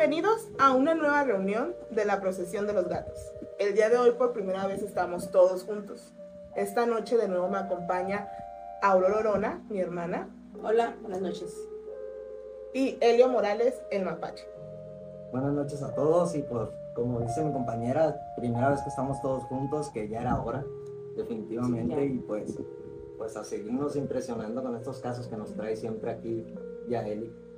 Bienvenidos a una nueva reunión de la procesión de los gatos. El día de hoy por primera vez estamos todos juntos. Esta noche de nuevo me acompaña Aurora Orona, mi hermana, Hola, buenas noches. y Elio Morales, el mapache. Buenas noches a todos y pues como dice mi compañera, primera vez que estamos todos juntos, que ya era hora, definitivamente, Sí, y pues, pues a seguirnos impresionando con estos casos que nos trae siempre aquí Yaeli.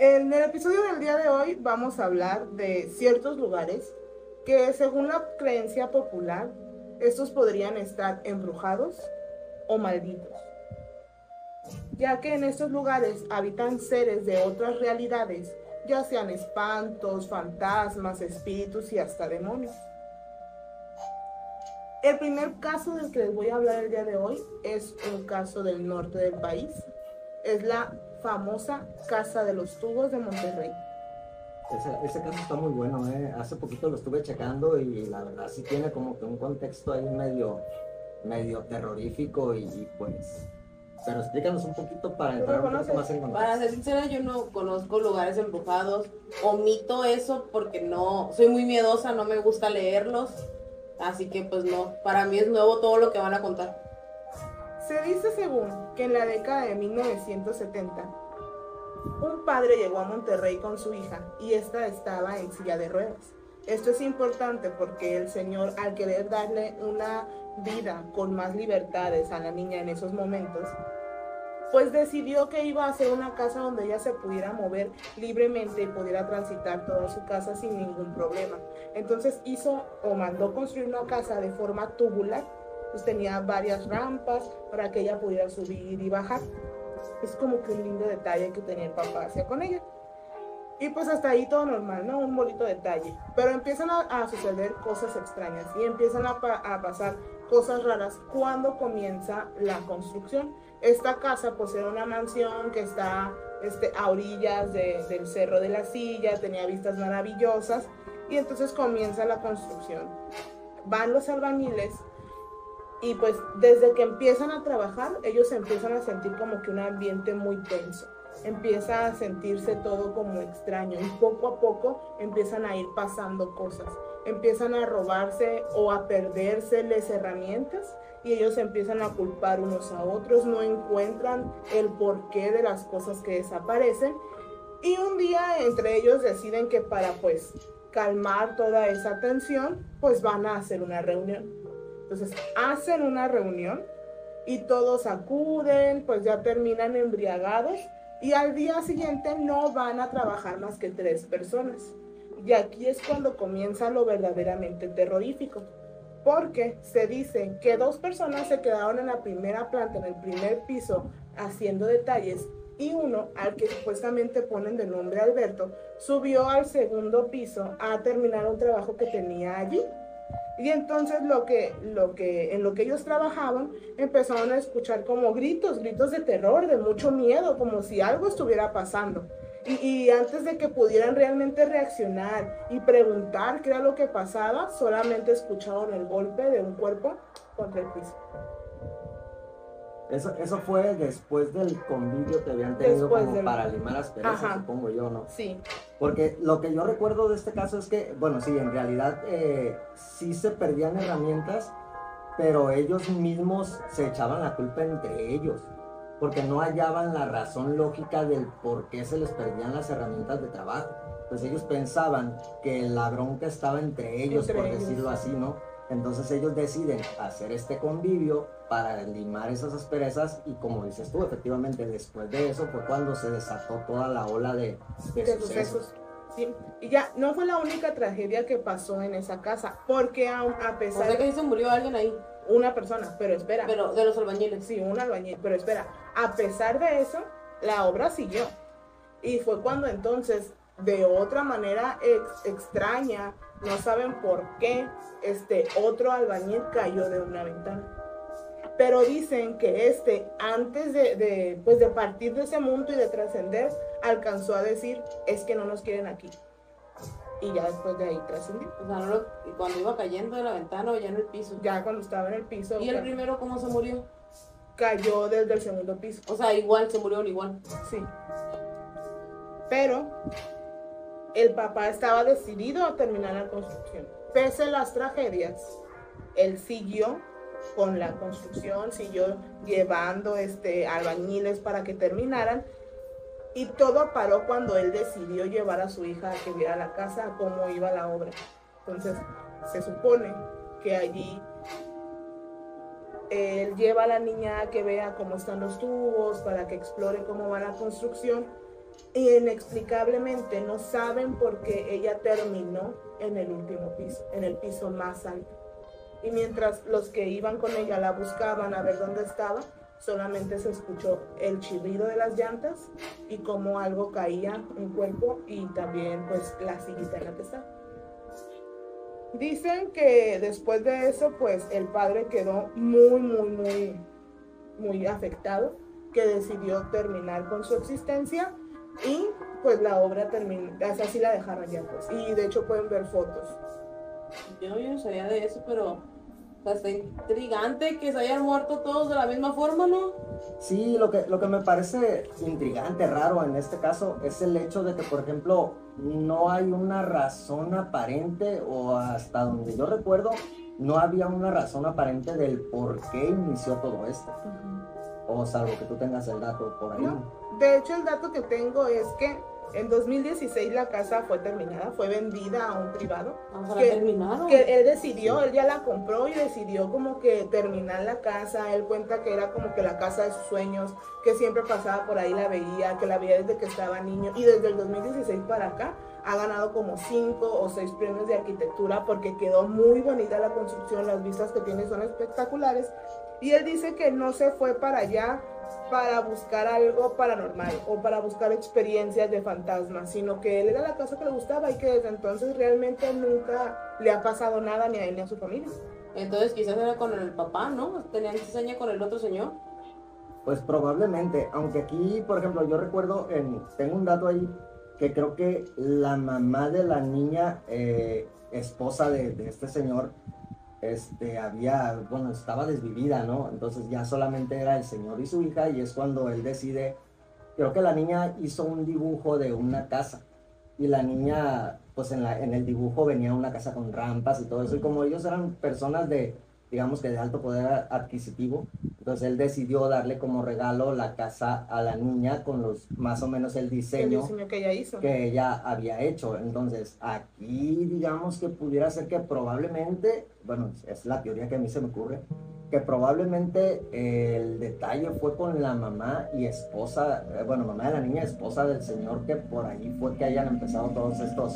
En el episodio del día de hoy vamos a hablar de ciertos lugares que según la creencia popular, estos podrían estar embrujados o malditos. Ya que en estos lugares habitan seres de otras realidades, ya sean espantos, fantasmas, espíritus y hasta demonios. El primer caso del que les voy a hablar el día de hoy es un caso del norte del país. Es la famosa Casa de los Tubos de Monterrey. Ese, ese caso está muy bueno, ¿eh? hace poquito lo estuve checando y la verdad sí tiene como que un contexto ahí medio, medio terrorífico y, y, pues... Pero explícanos un poquito para ¿Tú entrar lo un conoces? más en Para contexto. ser sincera, yo no conozco lugares embrujados. Omito eso porque no, soy muy miedosa, no me gusta leerlos. Así que pues no, para mí es nuevo todo lo que van a contar. Se dice según que en la década de 1970, un padre llegó a Monterrey con su hija y esta estaba en silla de ruedas. Esto es importante porque el señor, al querer darle una vida con más libertades a la niña en esos momentos, pues decidió que iba a hacer una casa donde ella se pudiera mover libremente y pudiera transitar toda su casa sin ningún problema. Entonces hizo o mandó construir una casa de forma tubular, pues tenía varias rampas para que ella pudiera subir y bajar. Es como que un lindo detalle que tenía el papá hacia con ella. Y pues hasta ahí todo normal, ¿no? Un bonito detalle. Pero empiezan a, a suceder cosas extrañas y empiezan a, pa- a pasar cosas raras cuando comienza la construcción. Esta casa pues era una mansión que está este, a orillas de- del Cerro de la Silla, tenía vistas maravillosas y entonces comienza la construcción. Van los albañiles y pues desde que empiezan a trabajar ellos empiezan a sentir como que un ambiente muy tenso. Empieza a sentirse todo como extraño y poco a poco empiezan a ir pasando cosas. Empiezan a robarse o a perdérseles herramientas y ellos empiezan a culpar unos a otros, no encuentran el porqué de las cosas que desaparecen y un día entre ellos deciden que para pues calmar toda esa tensión, pues van a hacer una reunión. Entonces hacen una reunión y todos acuden, pues ya terminan embriagados y al día siguiente no van a trabajar más que tres personas. Y aquí es cuando comienza lo verdaderamente terrorífico, porque se dice que dos personas se quedaron en la primera planta, en el primer piso, haciendo detalles y uno, al que supuestamente ponen de nombre Alberto, subió al segundo piso a terminar un trabajo que tenía allí. Y entonces lo que, lo que, en lo que ellos trabajaban, empezaron a escuchar como gritos, gritos de terror, de mucho miedo, como si algo estuviera pasando. Y, y antes de que pudieran realmente reaccionar y preguntar qué era lo que pasaba, solamente escucharon el golpe de un cuerpo contra el piso. Eso, eso fue después del convivio que habían tenido Después como del- para limar asperezas, supongo yo, ¿no? Sí, Porque lo que yo recuerdo de este caso es que, bueno, sí, en realidad eh, sí se perdían herramientas, pero ellos mismos se echaban la culpa entre ellos, porque no hallaban la razón lógica del por qué se les perdían las herramientas de trabajo. Pues ellos pensaban que la bronca estaba entre ellos, Entre por ellos. decirlo así, ¿no? Entonces ellos deciden hacer este convivio para limar esas asperezas y como dices tú, efectivamente después de eso fue cuando se desató toda la ola de, de de sucesos. sucesos. Sí. Y ya, no fue la única tragedia que pasó en esa casa, porque a O pesar sea que se murió alguien ahí, una persona, pero espera, pero de los albañiles. sí, un albañil, pero espera, a pesar de eso, la obra siguió. Y fue cuando entonces, de otra manera ex- extraña, no saben por qué, este otro albañil cayó de una ventana. Pero dicen que este, antes de, de, pues de partir de ese mundo y de trascender, alcanzó a decir, es que no nos quieren aquí. Y ya después de ahí trascendió. O sea, no lo- y cuando iba cayendo de la ventana o ya en el piso. Ya cuando estaba en el piso, ¿Y el primero cómo se murió? cayó desde el segundo piso. O sea, igual, se murieron igual. Sí. Pero el papá estaba decidido a terminar la construcción. Pese a las tragedias, él siguió con la construcción, siguió llevando este, albañiles para que terminaran. Y todo paró cuando él decidió llevar a su hija a que viera la casa, cómo iba la obra. Entonces, se supone que allí él lleva a la niña a que vea cómo están los tubos, para que explore cómo va la construcción. Inexplicablemente no saben por qué ella terminó en el último piso, en el piso más alto. Y mientras los que iban con ella la buscaban a ver dónde estaba, solamente se escuchó el chirrido de las llantas y cómo algo caía en cuerpo y también pues la sillita en la que estaba. Dicen que después de eso, pues el padre quedó muy, muy, muy, muy afectado, que decidió terminar con su existencia y pues la obra terminó, así la dejaron ya pues. Y de hecho pueden ver fotos. Yo, yo no sabía de eso, pero o sea, está intrigante que se hayan muerto todos de la misma forma, ¿no? Sí, lo que, lo que me parece intrigante, raro en este caso, es el hecho de que, por ejemplo, no hay una razón aparente, o hasta donde yo recuerdo, no había una razón aparente del por qué inició todo esto. O salvo que tú tengas el dato por ahí. No, de hecho, el dato que tengo es que en 2016 la casa fue terminada, fue vendida a un privado. Ah, que, terminaron. que él decidió, él ya la compró y decidió como que terminar la casa. Él cuenta que era como que la casa de sus sueños, que siempre pasaba por ahí, la veía, que la veía desde que estaba niño. Y desde el 2016 para acá ha ganado como cinco o seis premios de arquitectura porque quedó muy bonita la construcción, las vistas que tiene son espectaculares. Y él dice que no se fue para allá para buscar algo paranormal o para buscar experiencias de fantasmas, sino que él era la casa que le gustaba y que desde entonces realmente nunca le ha pasado nada ni a él ni a su familia. Entonces quizás era con el papá, ¿no? Tenían cizaña con el otro señor. Pues probablemente, aunque aquí, por ejemplo, yo recuerdo, en, tengo un dato ahí que creo que la mamá de la niña, eh, esposa de, de este señor, este, había, bueno, estaba desvivida, ¿no? Entonces ya solamente era el señor y su hija y es cuando él decide, creo que la niña hizo un dibujo de una casa y la niña, pues en, la, en el dibujo venía una casa con rampas y todo eso y como ellos eran personas de, digamos que de alto poder adquisitivo, entonces él decidió darle como regalo la casa a la niña con los, más o menos el diseño, El diseño que ella hizo. que ella había hecho. Entonces, aquí digamos que pudiera ser que probablemente, bueno, es la teoría que a mí se me ocurre, que probablemente el detalle fue con la mamá y esposa, eh, bueno, mamá de la niña, esposa del señor, que por ahí fue que hayan empezado todos estos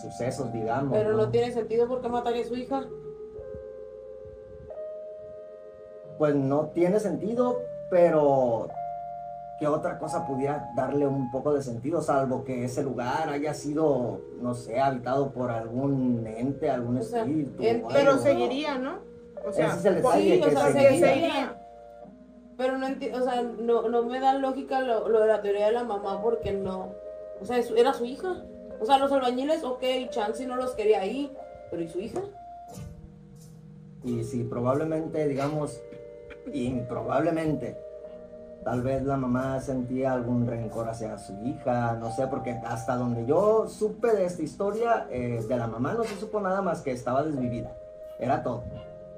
sucesos, digamos. Pero no tiene sentido porque mataría a su hija. Pues no tiene sentido, pero ¿qué otra cosa pudiera darle un poco de sentido? Salvo que ese lugar haya sido, no sé, habitado por algún ente, algún O sea, espíritu. Pero algo. seguiría, ¿no? O sea, Ese es el por- detalle, Sí, o que sea, seguiría. Pero no o sea, no, no me da lógica lo, lo de la teoría de la mamá porque no. O sea, era su hija. O sea, los albañiles, ok, Chansey no los quería ahí, pero ¿y su hija? Y si probablemente, digamos, improbablemente, tal vez la mamá sentía algún rencor hacia su hija, no sé, porque hasta donde yo supe de esta historia, eh, de la mamá no se supo nada más que estaba desvivida, era todo.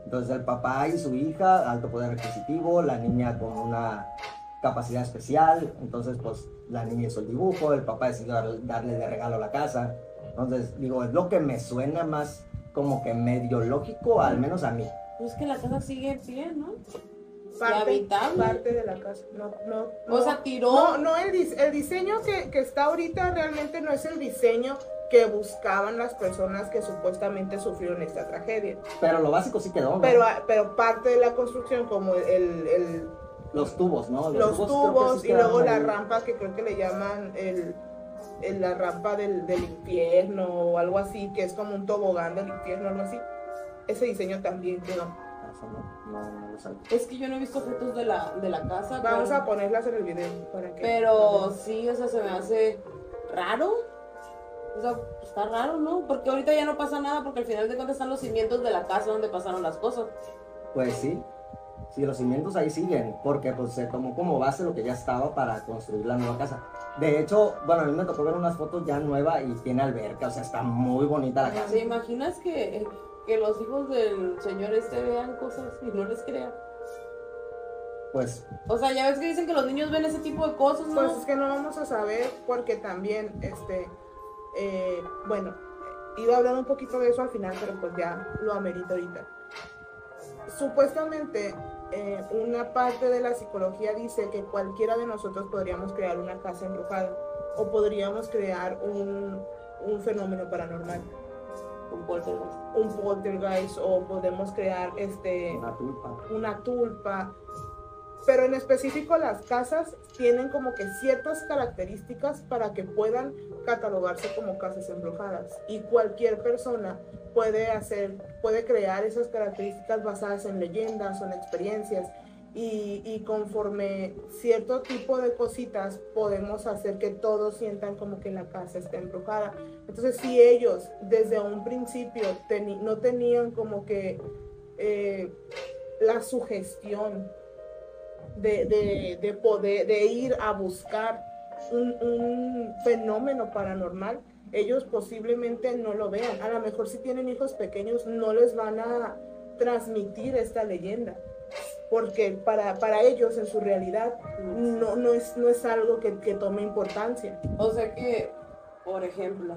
Entonces el papá y su hija, alto poder adquisitivo, la niña con una capacidad especial, entonces pues la niña hizo el dibujo, el papá decidió dar- darle de regalo la casa, entonces digo, es lo que me suena más como que medio lógico, al menos a mí. Pues que la casa sigue en ¿no? Parte, habitable. parte de la casa. No, no, O no. sea, tiró. No, no, el, dis- el diseño que, que está ahorita realmente no es el diseño que buscaban las personas que supuestamente sufrieron esta tragedia. Pero lo básico sí quedó, ¿no? Pero, ah, pero parte de la construcción, como el, el- los tubos, ¿no? los tubos sí y luego la ahí. rampa que creo que le llaman el, el- la rampa del, del infierno o algo así, que es como un tobogán del infierno, algo así. Ese diseño también quedó. Eso no, no, no lo sabía. Es que yo no he visto fotos de la, de la casa. Vamos pero, a ponerlas en el video para que. Pero sí, o sea, se me hace raro. O sea, está raro, ¿no? Porque ahorita ya no pasa nada porque al final de cuentas están los cimientos de la casa donde pasaron las cosas. Pues sí, sí, los cimientos ahí siguen, porque pues se tomó como base lo que ya estaba para construir la nueva casa. De hecho, bueno, a mí me tocó ver unas fotos ya nueva y tiene alberca, o sea, está muy bonita la casa. ¿Te imaginas que, que los hijos del señor este vean cosas y no les crean? Pues, O sea, ya ves que dicen que los niños ven ese tipo de cosas, ¿no? Pues es que no vamos a saber porque también, este, eh, bueno, iba a hablar un poquito de eso al final, pero pues ya lo amerito ahorita. Supuestamente, eh, una parte de la psicología dice que cualquiera de nosotros podríamos crear una casa embrujada o podríamos crear un, un fenómeno paranormal, Un poltergeist. un poltergeist o podemos crear este una tulpa. una tulpa. Pero en específico las casas tienen como que ciertas características para que puedan catalogarse como casas embrujadas. Y cualquier persona puede hacer, puede crear esas características basadas en leyendas o en experiencias. Y, conforme cierto tipo de cositas podemos hacer que todos sientan como que la casa está embrujada. Entonces si ellos desde un principio no tenían como que eh, la sugestión de, de- de poder, de ir a buscar un, un fenómeno paranormal, ellos posiblemente no lo vean. A lo mejor si tienen hijos pequeños no les van a transmitir esta leyenda. Porque para, para ellos en su realidad no, no, es, no es algo que, que tome importancia. O sea que, por ejemplo,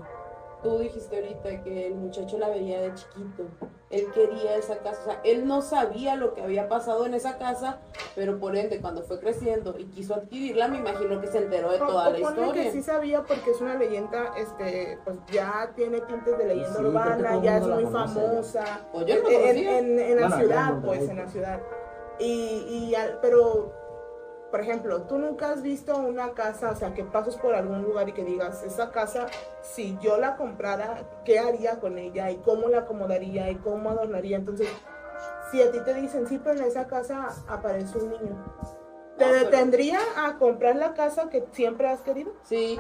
tú dijiste ahorita que el muchacho la veía de chiquito. Él quería esa casa. O sea, él no sabía lo que había pasado en esa casa, pero por ende, cuando fue creciendo y quiso adquirirla, me imagino que se enteró de toda O- la historia. que sí sabía porque es una leyenda, este, pues ya tiene tintes de leyenda Sí, urbana, ya es muy famosa. Pues yo no en, en- en la Bueno, ciudad, pues, en la ciudad. Y, y al- pero, por ejemplo, tú nunca has visto una casa, o sea, que pases por algún lugar y que digas, esa casa, si yo la comprara, ¿qué haría con ella? ¿Y cómo la acomodaría? ¿Y cómo adornaría? Entonces, si a ti te dicen, sí, pero en esa casa aparece un niño, ¿te No, pero- detendría a comprar la casa que siempre has querido? Sí,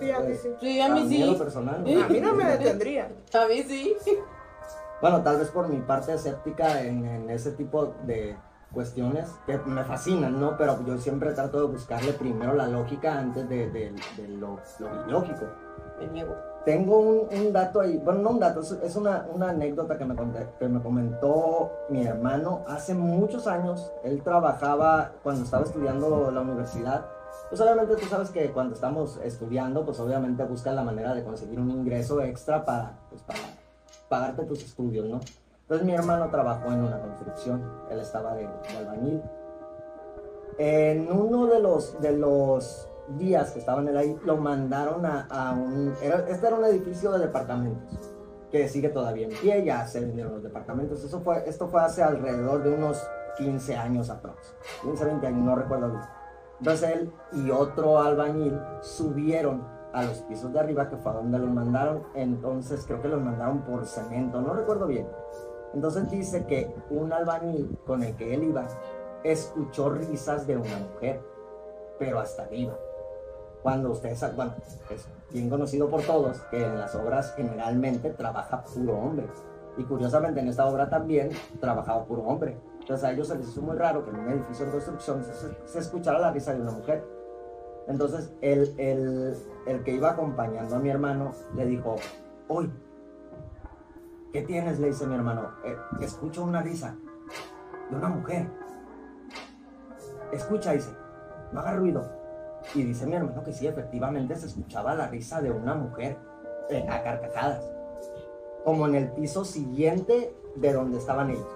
Sí, a Pues, sí. sí, a mí mí en lo sí. personal. A mí no me detendría. A mí sí. Bueno, tal vez por mi parte escéptica en, en ese tipo de cuestiones que me fascinan, ¿no? Pero yo siempre trato de buscarle primero la lógica antes de, de- de lo, lo ilógico. Me niego. Tengo un, un dato ahí, bueno, no un dato, es, una, una anécdota que me, conté- que me comentó mi hermano hace muchos años. Él trabajaba cuando estaba estudiando la universidad. Pues obviamente tú sabes que cuando estamos estudiando, pues obviamente buscas la manera de conseguir un ingreso extra para, pues, para pagarte tus estudios, ¿no? Entonces mi hermano trabajó en una construcción, él estaba de, de albañil. En uno de los, de los días que estaban él ahí, lo mandaron a, a un... Este era un edificio de departamentos, que sigue todavía en pie, ya se vendieron los departamentos. Eso fue, esto fue hace alrededor de unos 15 años aprox. 15, 20 años, no recuerdo bien. Entonces él y otro albañil subieron a los pisos de arriba, que fue a donde los mandaron. Entonces creo que los mandaron por cemento, no recuerdo bien. Entonces dice que un albañil con el que él iba escuchó risas de una mujer, pero hasta arriba. Cuando ustedes, bueno, es bien conocido por todos que en las obras generalmente trabaja puro hombre. Y curiosamente en esta obra también trabajaba puro hombre. Entonces a ellos les hizo muy raro que en un edificio de construcción se escuchara la risa de una mujer. Entonces el, el, el que iba acompañando a mi hermano le dijo, hoy, ¿qué tienes? Le dice mi hermano, "Eh, escucho una risa de una mujer. Escucha, dice, no haga ruido. Y dice mi hermano que sí, efectivamente se escuchaba la risa de una mujer eh, a carcajadas, como en el piso siguiente de donde estaban ellos.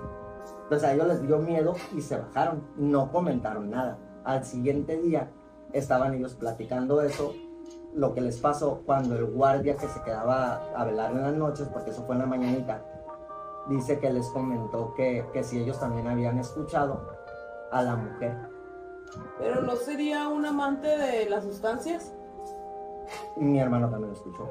Entonces a ellos les dio miedo y se bajaron, no comentaron nada. Al siguiente día estaban ellos platicando eso, lo que les pasó cuando el guardia que se quedaba a velar en las noches, porque eso fue en la mañanita, dice que les comentó que, que si ellos también habían escuchado a la mujer. Pero no sería un amante de las sustancias, Mi hermano también lo escuchó.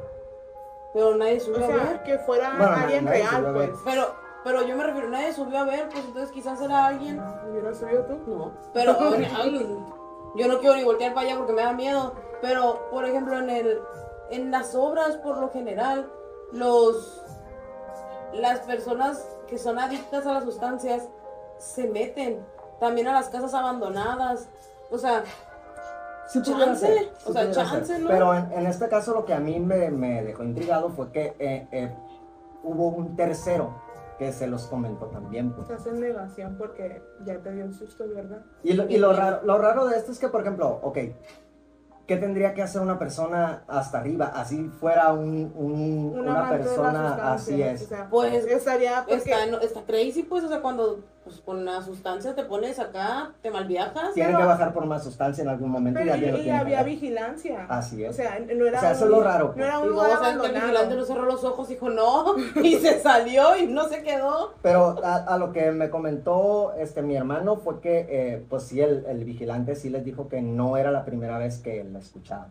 pero nadie O subió a ver. sea, que fuera Bueno, alguien nadie real, subió pues. Pero, pero yo me refiero, nadie subió a ver, pues entonces quizás era alguien. ¿Hubieras subido tú? No, pero yo no quiero ni voltear para allá porque me da miedo. Pero, por ejemplo, en el, en las obras, por lo general, los las personas que son adictas a las sustancias se meten también a las casas abandonadas. O sea, Sí pudiera Chance, ser, sí o sea, pudiera chance, ser. ¿no? Pero en, en este caso lo que a mí me, me dejó intrigado fue que eh, eh, hubo un tercero que se los comentó también. pues. Estás en negación porque ya te dio un susto, ¿verdad? Y, lo, y lo, raro, lo raro de esto es que, por ejemplo, ok, ¿qué tendría que hacer una persona hasta arriba? Así fuera un, un- Un una persona, así es. o sea, Pues, estaría porque Está, no- está crazy, pues, o sea, cuando pues, con la sustancia te pones acá, te malviajas. Tienen pero- que bajar por más sustancia en algún momento y pero alguien lo y, y había vigilancia. Así es. O sea, no era O sea, eso un- es lo raro, No era Y un lugar que el vigilante no cerró los ojos, dijo no, y se salió y no se quedó. Pero a, a lo que me comentó este mi hermano fue que, eh, pues sí, el, el vigilante sí les dijo que no era la primera vez que la escuchaba.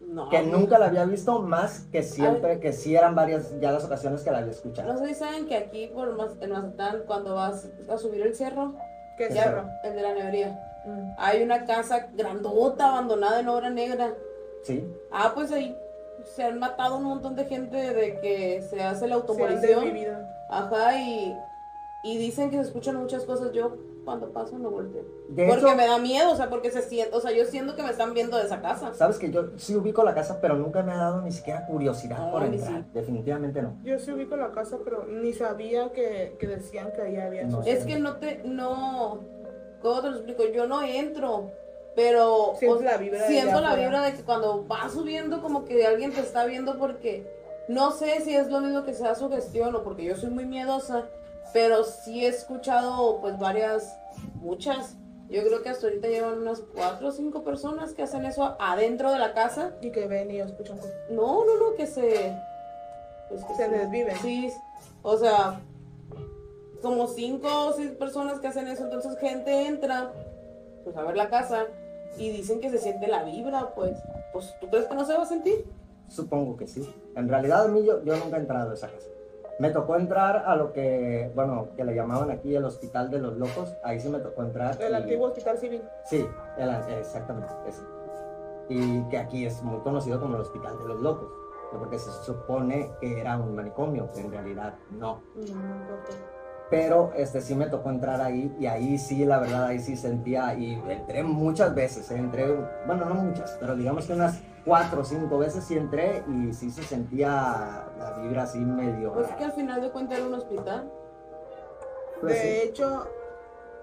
No. Que nunca la había visto, más que siempre, que sí eran varias ya las ocasiones que la había escuchado. No sé si saben que aquí por Maz- en Mazatlán, cuando vas a subir el cerro, ¿Qué cerro. el de la nevería, Mm. hay una casa grandota abandonada en obra negra. Sí, Ah, pues ahí se han matado un montón de gente de que se hace la desvivido. Ajá, y, y dicen que se escuchan muchas cosas. Yo cuando paso no volteo. de porque hecho, me da miedo, o sea, porque se siente, o sea, yo siento que me están viendo de esa casa. sabes que yo sí ubico la casa, pero nunca me ha dado ni siquiera curiosidad No, por entrar. sí. Definitivamente no. Yo sí ubico la casa, pero ni sabía que, que decían que ahí había No. Es que no te, no, ¿cómo te lo explico? Yo no entro, pero Sientes o- la vibra de siento la vibra de que cuando vas subiendo como que alguien te está viendo porque no sé si es lo mismo que sea su gestión o porque yo soy muy miedosa, pero sí he escuchado pues varias, muchas. Yo creo que hasta ahorita llevan unas cuatro o cinco personas que hacen eso adentro de la casa. Y que ven y escuchan cosas. No, no, no, que se... pues, que Se desviven. Sí, o sea, como cinco o seis personas que hacen eso, entonces gente entra, pues a ver la casa y dicen que se siente la vibra, pues, pues, ¿tú crees que no se va a sentir? Supongo que sí. En realidad a mí yo, yo nunca he entrado a esa casa. Me tocó entrar a lo que, bueno, que le llamaban aquí el Hospital de los Locos. Ahí sí me tocó entrar. El y- antiguo hospital civil. Sí, el- exactamente, ese. Y que aquí es muy conocido como el Hospital de los Locos. Porque se supone que era un manicomio, que en realidad no. Mm, Pero este sí me tocó entrar ahí y ahí sí, la verdad, ahí sí sentía, y entré muchas veces, ¿eh? entré, bueno, no muchas, pero digamos que unas cuatro o cinco veces sí entré y sí se sentía la vibra así medio Pues es que al final de cuentas era un hospital. Pues de sí. hecho,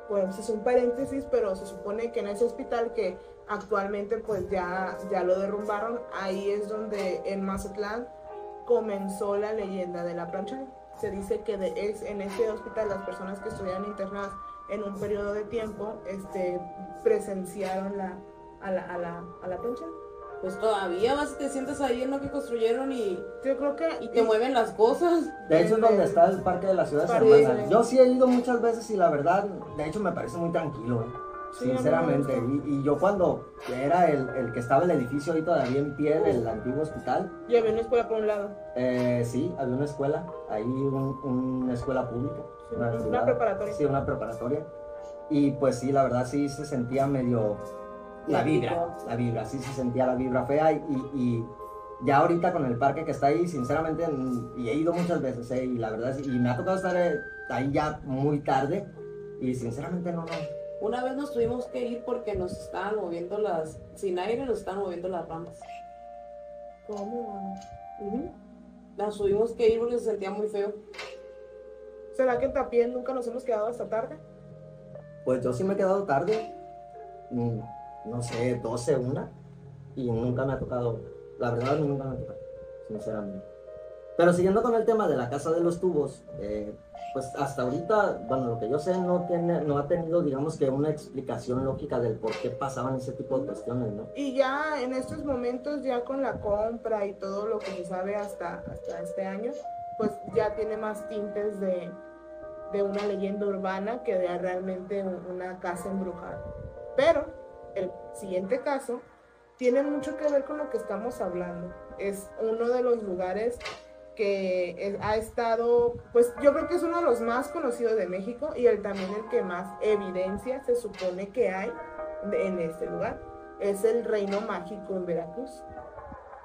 pues es un paréntesis, pero se supone que en ese hospital que actualmente pues ya, ya lo derrumbaron, ahí es donde en Mazatlán comenzó la leyenda de la plancha. Se dice que de, es, en ese hospital las personas que estuvieran internadas en un periodo de tiempo este, presenciaron la, a, la, a, la, a la plancha. Pues todavía vas y te sientes ahí en lo que construyeron y, Yo creo que... y te mueven las cosas. De hecho es donde está el Parque de la Ciudad de Parque, Hermanas. Yo sí he ido muchas veces y la verdad, de hecho me parece muy tranquilo, ¿eh? Sí, sinceramente. Y, y yo cuando era el, el que estaba el edificio ahí todavía en pie del antiguo hospital, Y había una escuela por un lado. eh, sí, había una escuela, ahí un- una escuela pública. Sí, una, preparatoria. Sí, una preparatoria. Y pues sí, la verdad sí se sentía medio la vibra, la vibra, sí se sentía la vibra fea y, y- y ya ahorita con el parque que está ahí, sinceramente, mm, y he ido muchas veces, eh, y la verdad, y me ha tocado estar eh, ahí ya muy tarde y sinceramente no, no, Una vez nos tuvimos que ir porque nos estaban moviendo las, sin aire nos estaban moviendo las ramas. ¿Cómo? Ujú. Nos tuvimos que ir porque se sentía muy feo. ¿Será que en Tapién nunca nos hemos quedado hasta tarde? Pues yo sí me he quedado tarde, mm, no sé, 12, una, y nunca me ha tocado, la verdad nunca me ha tocado, sinceramente. Pero siguiendo con el tema de la casa de los tubos, eh, pues hasta ahorita, bueno, lo que yo sé no, tiene, no ha tenido, digamos que una explicación lógica del por qué pasaban ese tipo de cuestiones, ¿no? Y ya en estos momentos, ya con la compra y todo lo que se sabe hasta, hasta este año, pues ya tiene más tintes de, de una leyenda urbana que de realmente un- una casa embrujada. Pero el siguiente caso tiene mucho que ver con lo que estamos hablando. Es uno de los lugares que es- ha estado, pues yo creo que es uno de los más conocidos de México y el también el que más evidencia se supone que hay de- en este lugar. Es el Reino Mágico en Veracruz,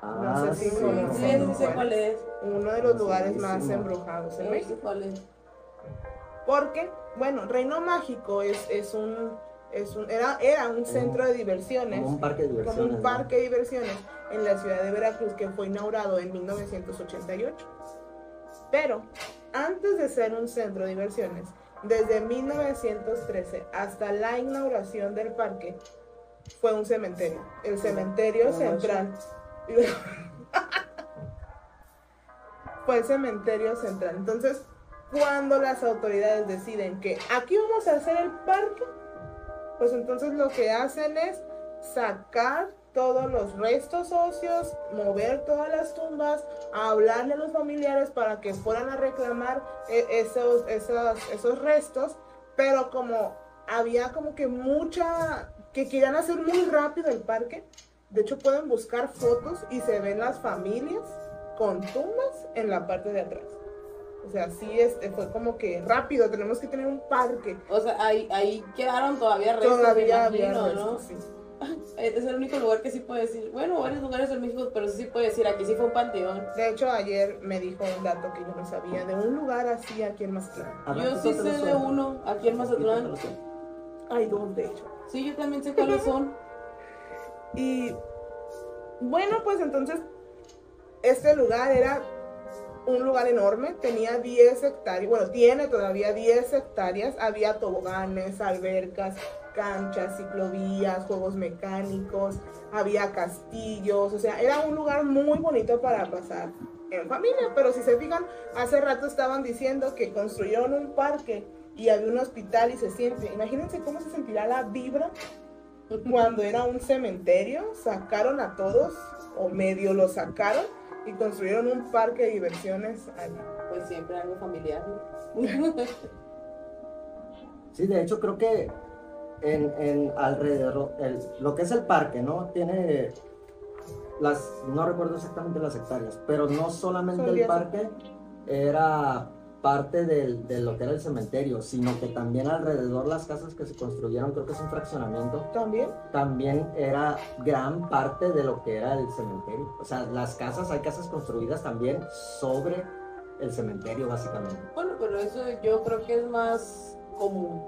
Ah, sé si Sí, conocen. sí, sí sé cuál es. uno de los lugares sí, más no. embrujados en México. sé cuál es. Porque, bueno, Reino Mágico es, es un Es un, era, era un centro de diversiones, Como un parque de como diversiones. un ¿no? parque de diversiones en la ciudad de Veracruz que fue inaugurado en 1988. Pero antes de ser un centro de diversiones, desde 1913 hasta la inauguración del parque, fue un cementerio. El cementerio Como central. fue el cementerio central. Entonces, cuando las autoridades deciden que aquí vamos a hacer el parque, pues entonces lo que hacen es sacar todos los restos óseos, mover todas las tumbas, hablarle a los familiares para que fueran a reclamar eh, esos, esos, esos restos, pero como había como que mucha, que querían hacer muy rápido el parque, de hecho pueden buscar fotos y se ven las familias con tumbas en la parte de atrás. O sea, sí este, fue como que rápido, tenemos que tener un parque. O sea, ahí, ahí quedaron todavía restos, me Todavía había restos, sí. ¿no? Es el único lugar que sí puede decir, bueno, varios lugares en México, pero sí puede decir, aquí sí fue un panteón. De hecho, ayer me dijo un dato que yo no sabía de un lugar así aquí en Mazatlán. Yo ¿tú sí sé de uno, aquí en ¿Tú te Mazatlán. Hay dos, de hecho. Sí, yo también sé cuáles son. Y bueno, pues entonces este lugar era un lugar enorme, tenía 10 hectáreas, bueno, tiene todavía 10 hectáreas, había toboganes, albercas, canchas, ciclovías, juegos mecánicos, había castillos, o sea, era un lugar muy bonito para pasar en familia, pero si se fijan, hace rato estaban diciendo que construyeron un parque y había un hospital y se siente, imagínense cómo se sentirá la vibra cuando era un cementerio, sacaron a todos, o medio lo sacaron, y construyeron un parque de diversiones allí. Pues siempre algo familiar. ¿no? Sí, de hecho creo que en, en alrededor, el- lo que es el parque, ¿no? Tiene las, no recuerdo exactamente las hectáreas, pero no solamente Son el diez parque era parte del- de lo que era el cementerio, sino que también alrededor las casas que se construyeron, creo que es un fraccionamiento, También, también era gran parte de lo que era el cementerio. O sea, las casas, hay casas construidas también sobre el cementerio, básicamente. Bueno, pero eso yo creo que es más común.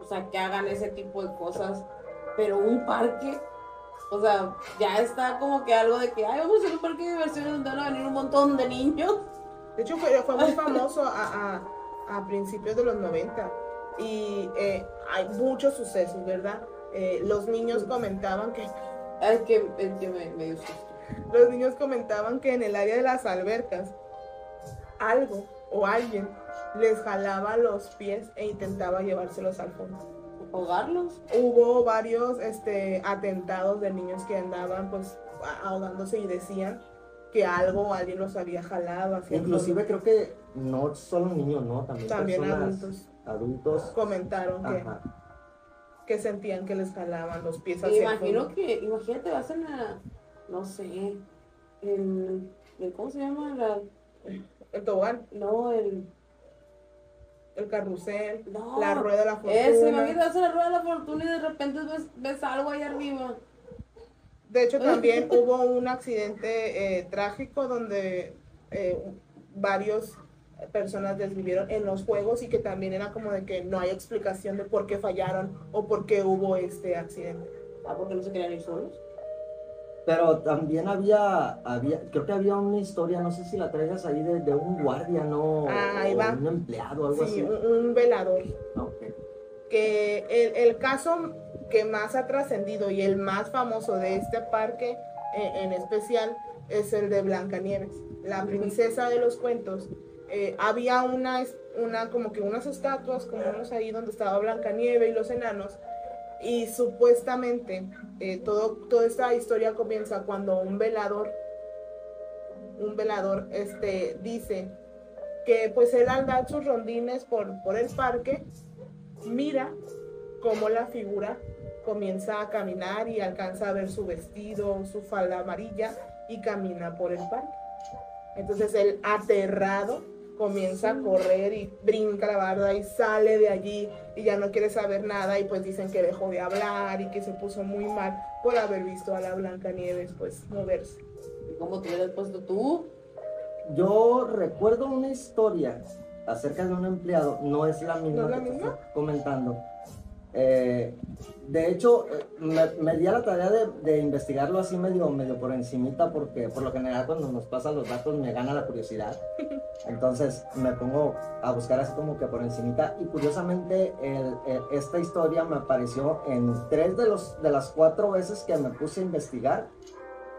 O sea, que hagan ese tipo de cosas. Pero un parque, o sea, ya está como que algo de que, ay, vamos a hacer un parque de diversiones donde van a venir un montón de niños. De hecho fue, fue muy famoso a, a- a principios de los 90 y eh, hay muchos sucesos, ¿verdad? Eh, los niños comentaban que Es que, es que me, me dio susto. los niños comentaban que en el área de las albercas algo o alguien les jalaba los pies e intentaba llevárselos al fondo. Ahogarlos. hubo varios este, atentados de niños que andaban pues ahogándose y decían que algo alguien los había jalado hacia el Inclusive creo que no solo niños, ¿no? También, también personas adultos adultos. comentaron que, que sentían que les jalaban los pies hacia imagino el fondo. que, imagínate, vas en la, no sé, en, en- ¿cómo se llama? La, El tobogán, no, el, el carrusel, no. la rueda de la fortuna. Ese, imagínate, vas en la rueda de la fortuna y de repente ves, ves algo ahí arriba. De hecho, también hubo un accidente eh, trágico donde eh, varios personas desvivieron en los juegos y que también era como de que no hay explicación de por qué fallaron o por qué hubo este accidente. Ah, porque no se querían ir solos. Pero también había, había, creo que había una historia, no sé si la traigas ahí, de, de un guardia, ¿no? Ah, ahí o va. un empleado, algo Sí, así. un, un velador. Ok. Que el, el caso que más ha trascendido y el más famoso de este parque eh, en especial es el de Blancanieves, la princesa de los cuentos. Eh, había una, una, como que unas estatuas, como unos ahí donde estaba Blancanieves y los enanos. Y supuestamente eh, todo, toda esta historia comienza cuando un velador, un velador este, dice que pues él al dar sus rondines por, por el parque, mira cómo la figura comienza a caminar y alcanza a ver su vestido, su falda amarilla y camina por el parque. Entonces él aterrado comienza a correr y brinca la barda y sale de allí y ya no quiere saber nada y pues dicen que dejó de hablar y que se puso muy mal por haber visto a la Blancanieves pues moverse. ¿Y cómo te hubieras puesto tú? Yo recuerdo una historia acerca de un empleado, no es la misma ¿No es la que te misma? estoy comentando. Eh, de hecho, eh, me, me di a la tarea de, de investigarlo así medio, medio por encimita porque por lo general cuando nos pasan los datos me gana la curiosidad. Entonces me pongo a buscar así como que por encimita y curiosamente el- el- esta historia me apareció en tres de, los, de las cuatro veces que me puse a investigar,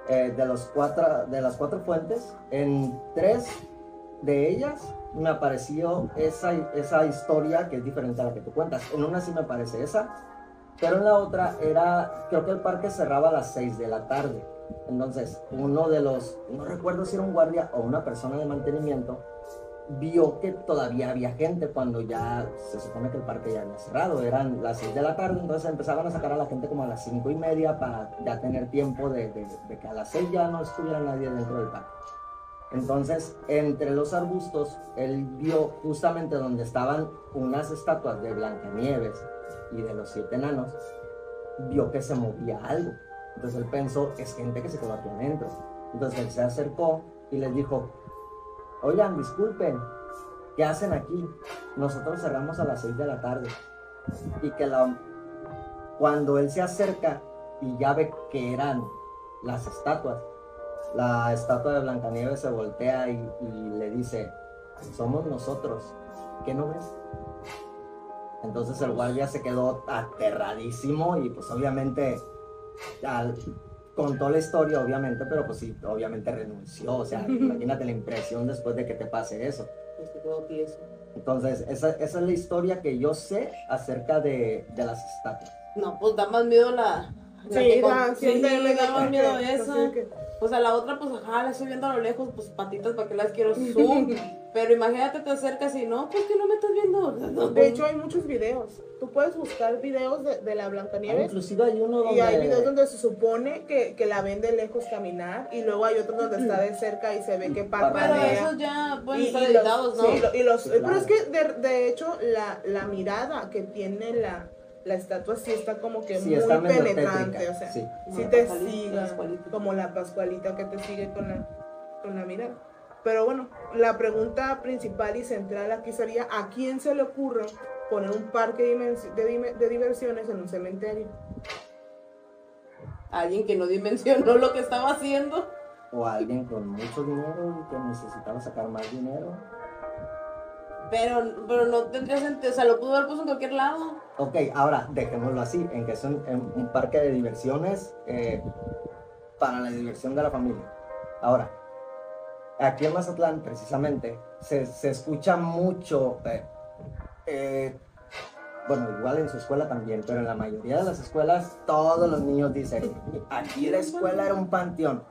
eh, de, los cuatro, de las cuatro fuentes, en tres de ellas me apareció esa, esa historia que es diferente a la que tú cuentas. En una sí me parece esa, pero en la otra era, creo que el parque cerraba a las 6 de la tarde. Entonces, uno de los, no recuerdo si era un guardia o una persona de mantenimiento, vio que todavía había gente cuando ya se supone que el parque ya había cerrado. Eran las 6 de la tarde, entonces empezaban a sacar a la gente como a las 5 y media para ya tener tiempo de, de- de que a las 6 ya no estuviera nadie dentro del parque. Entonces, entre los arbustos, él vio justamente donde estaban unas estatuas de Blancanieves y de los siete enanos, vio que se movía algo. Entonces él pensó, es gente que se quedó aquí adentro. Entonces él se acercó y les dijo, oigan, disculpen, ¿qué hacen aquí? Nosotros cerramos a las 6 de la tarde. Y que cuando él se acerca y ya ve que eran las estatuas, la estatua de Blancanieves se voltea y, y le dice, somos nosotros, ¿qué no ves? Entonces el guardia se quedó aterradísimo y pues obviamente al- contó la historia, obviamente, pero pues sí, obviamente renunció. O sea, imagínate la impresión después de que te pase eso. Pues. Entonces, esa, esa es la historia que yo sé acerca de, de las estatuas. No, pues da más miedo la. Sí, sí, sí, da miedo que- O sea, la otra, pues ajá, la estoy viendo a lo lejos, pues patitas para que las quiero zoom. Pero imagínate, te acercas y no, pues que no me estás viendo. No, De hecho, hay muchos videos. Tú puedes buscar videos de, de la Ah, Blancanieves. inclusive hay uno donde... Y hay videos donde se supone que, que la ven de lejos caminar y luego hay otros donde está de cerca y se ve que pero parpadea. esos ya pueden Y- estar y los- editados, ¿no? sí, y los- Sí, Pero claro. es que de, de hecho la, la mirada que tiene la, la estatua sí está como que Sí, muy penetrante, o sea, sí. sí Como la te Pascualita, sigue, la Pascualita. como la pascualita que te sigue con la, con la mirada. Pero bueno, la pregunta principal y central aquí sería, ¿a quién se le ocurre poner un parque de, de diversiones en un cementerio? Alguien que no dimensionó lo que estaba haciendo. O alguien con mucho dinero y que necesitaba sacar más dinero. Pero, pero no tendría sentido, o sea, lo pudo haber puesto en cualquier lado. Ok, ahora dejémoslo así, en que es un, en un parque de diversiones eh, para la diversión de la familia. Ahora, aquí en Mazatlán, precisamente, se, se escucha mucho, eh, eh, bueno, igual en su escuela también, pero en la mayoría de las escuelas todos los niños dicen, aquí la escuela era un panteón.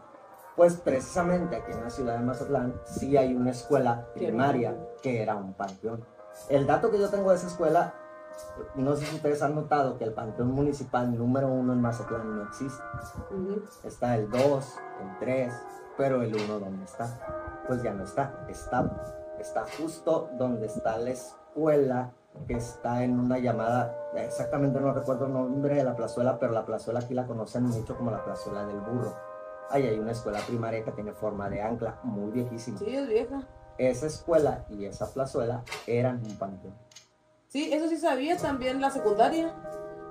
Pues precisamente aquí en la ciudad de Mazatlán sí hay una escuela primaria que era un panteón. El dato que yo tengo de esa escuela, no sé si ustedes han notado que el panteón municipal número uno en Mazatlán no existe. Está el 2, el 3, pero el 1 ¿dónde está? Pues ya no está. Está, está justo donde está la escuela que está en una llamada, exactamente no recuerdo el nombre de la plazuela, pero la plazuela aquí la conocen mucho como la plazuela del burro. Ahí hay una escuela primaria que tiene forma de ancla, muy viejísima. Sí, es vieja. Esa escuela y esa plazuela eran un panteón. Sí, eso sí sabía también la secundaria.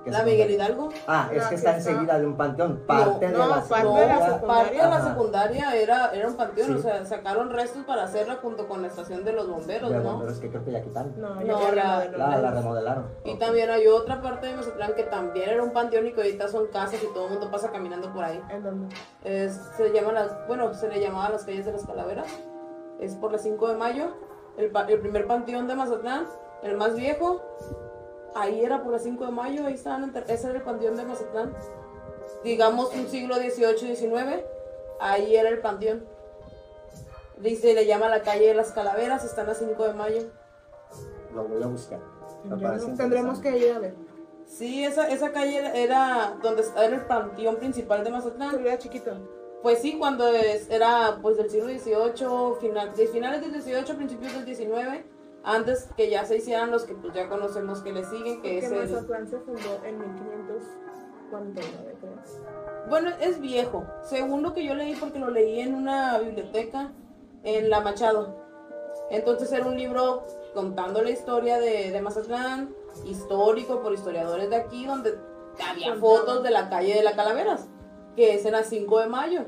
¿Qué La secundaria? Miguel Hidalgo. Ah, es La que que está está- enseguida de un panteón. Parte no, de la parte de la secundaria. Parte de la secundaria era, era un panteón, Sí. o sea, sacaron restos para hacerla junto con la estación de los bomberos, De ¿no? bomberos que creo que ya quitaron. No, No, la- la, La, la remodelaron. Y Ok. también hay otra parte de Mazatlán que también era un panteón y que ahorita son casas y todo el mundo pasa caminando por ahí. ¿En dónde? Es- se llama las, bueno, se le llamaba las calles de las calaveras. Es por la 5 de mayo. El, el primer panteón de Mazatlán, el más viejo. Ahí era por la 5 de mayo, ahí estaban, ese era el panteón de Mazatlán. Digamos un siglo 18 19, ahí era el panteón. Dice, le llama la calle de las calaveras, está en la 5 de mayo. Lo voy a buscar. Tendremos que ir a ver. Sí, esa, esa calle era- donde era el panteón principal de Mazatlán. Era chiquito. Pues sí, cuando es- era pues del siglo XVIII, final, de finales del XVIII, principios del XIX, antes que ya se hicieran los que pues ya conocemos que le siguen, que Que es el... Mazatlán se fundó en 1549, creo. Bueno, es viejo, según lo que yo leí, porque lo leí en una biblioteca en La Machado. Entonces era un libro contando la historia de, de Mazatlán, histórico por historiadores de aquí donde había fotos de la calle de las Calaveras, que es en la 5 de mayo.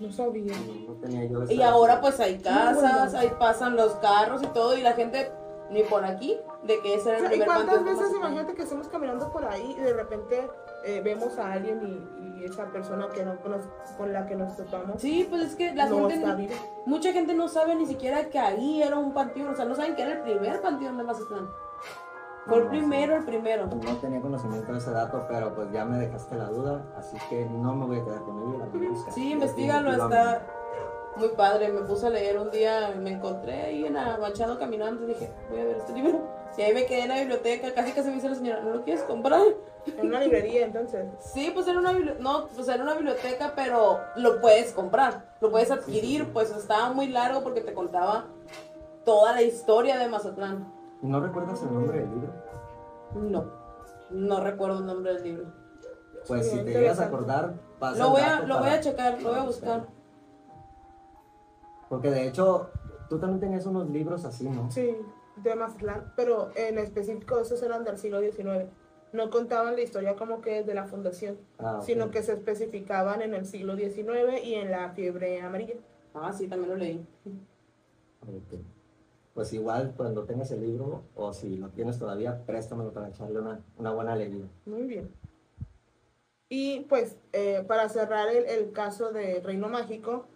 No sabía. No, no tenía yo esa- Y ahora pues hay casas, bueno. ahí pasan los carros y todo, y la gente ni por aquí, de que ese era O el sea, ¿Y primer cuántas panteón veces imagínate que estamos caminando por ahí y de repente eh, vemos a alguien y, y esa persona que no conoce, con la que nos topamos Sí, pues es que la no gente, está viva? mucha gente no sabe ni siquiera que ahí era un panteón, o sea, no saben que era el primer panteón de Mazatlán. Fue el primero, el primero. No tenía conocimiento de ese dato, pero pues ya me dejaste la duda, así que no me voy a quedar con ello. la voy a buscar. Sí, investigalo, está muy padre. Me puse a leer un día, me encontré ahí en la Machado caminando y dije, voy a ver este libro. Y ahí me quedé en la biblioteca, casi casi me dice la señora, ¿no lo quieres comprar? En una librería entonces. Sí, pues era una bibli- no, pues era una biblioteca, pero lo puedes comprar, lo puedes adquirir, pues estaba muy largo porque te contaba toda la historia de Mazatlán. ¿No recuerdas el nombre del libro? No, no recuerdo el nombre del libro. Pues Sí, si te llegas a acordar, pasa Lo el voy a, lo voy a checar, lo voy a buscar. Porque de hecho, tú también tenías unos libros así, ¿no? Sí, de Mazatlán, pero en específico esos eran del siglo XIX. No contaban la historia como que de la fundación, Ah, sino que se especificaban en el siglo XIX y en la fiebre amarilla. Ah, sí, también lo leí. Ok. Pues igual cuando tengas el libro, o si lo tienes todavía, préstamelo para echarle una, una buena leída. Muy bien. Y pues eh, para cerrar el, el caso de Reino Mágico,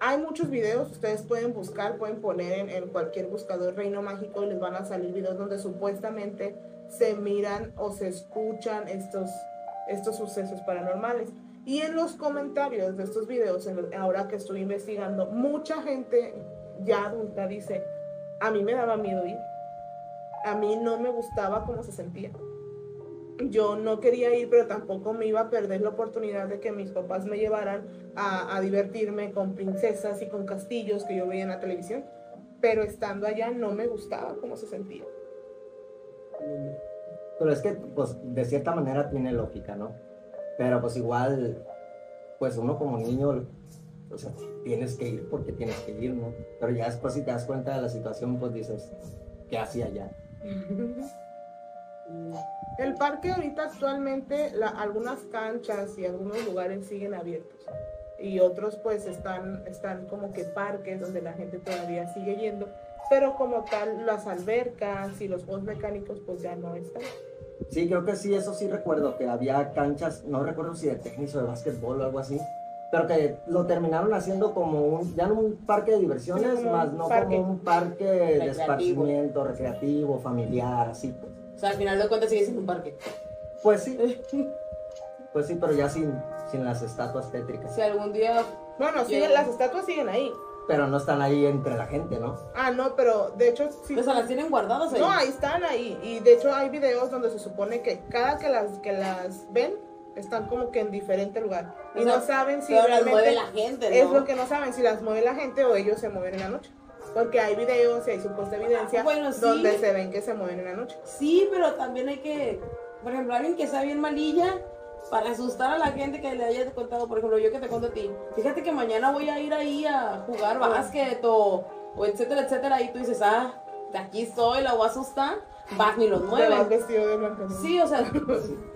hay muchos videos, ustedes pueden buscar, pueden poner en, en cualquier buscador Reino Mágico y les van a salir videos donde supuestamente se miran o se escuchan estos, estos sucesos paranormales. Y en los comentarios de estos videos, en ahora que estoy investigando, mucha gente ya adulta dice, a mí me daba miedo ir. A mí no me gustaba cómo se sentía. Yo no quería ir, pero tampoco me iba a perder la oportunidad de que mis papás me llevaran a, a divertirme con princesas y con castillos que yo veía en la televisión. Pero estando allá no me gustaba cómo se sentía. Pero es que, pues, de cierta manera tiene lógica, ¿no? Pero pues igual, pues uno como niño, o sea, tienes que ir porque tienes que ir, ¿no? Pero ya después si te das cuenta de la situación, pues dices, ¿qué hacía allá? El parque ahorita actualmente, la- algunas canchas y algunos lugares siguen abiertos. Y otros pues están, están como que parques donde la gente todavía sigue yendo. Pero como tal, las albercas y los juegos mecánicos pues ya no están. Sí, creo que sí, eso sí recuerdo, que había canchas, no recuerdo si de tenis o de básquetbol o algo así, pero que lo terminaron haciendo como un, ya no un parque de diversiones, Sí, más no parque. como un parque de esparcimiento, recreativo, familiar, así pues. O sea, al final de cuentas sigue siendo un parque. Pues sí, pues sí, pero ya sin, sin las estatuas tétricas. Si algún día Bueno, Yo- siguen, las estatuas siguen ahí. Pero no están ahí entre la gente, ¿no? Ah, no, pero de hecho sí. pues, las tienen guardadas ahí. No, ahí están ahí. Y de hecho hay videos donde se supone que cada que las, que las ven están como que en diferente lugar. Y O sea, no saben si las mueve realmente la gente, ¿no? es lo que no saben, si las mueve la gente o ellos se mueven en la noche. Porque hay videos y hay supuesta evidencia Bueno, sí. donde se ven que se mueven en la noche. Sí, pero también hay que, por ejemplo, alguien que sea bien malilla, para asustar a la gente que le haya contado, por ejemplo, yo que te cuento a ti, fíjate que mañana voy a ir ahí a jugar básquet o, o etcétera, etcétera, y tú dices, ah, de aquí estoy, la voy a asustar, vas ni los mueves. vestido de blanco. Sí, o sea,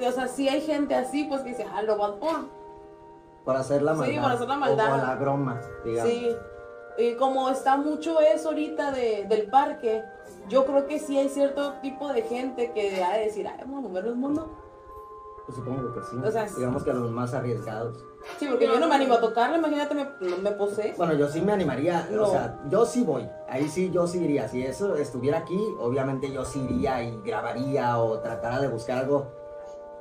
o sea, sí hay gente así, pues que dice, ah, lo vas por, Por hacer la Sí, maldad. por hacer la O maldad. por la broma, digamos. Sí, y como está mucho eso ahorita de, del parque, yo creo que sí hay cierto tipo de gente que ha de decir, ay, vamos a mover el mundo. Pues supongo que sí. O sea, digamos que los más arriesgados. Sí, porque yo no me animo a tocarla, imagínate, me, me posee. Bueno, yo sí me animaría, No. o sea, yo sí voy, ahí sí yo sí iría, si eso estuviera aquí, obviamente yo sí iría y grabaría o tratara de buscar algo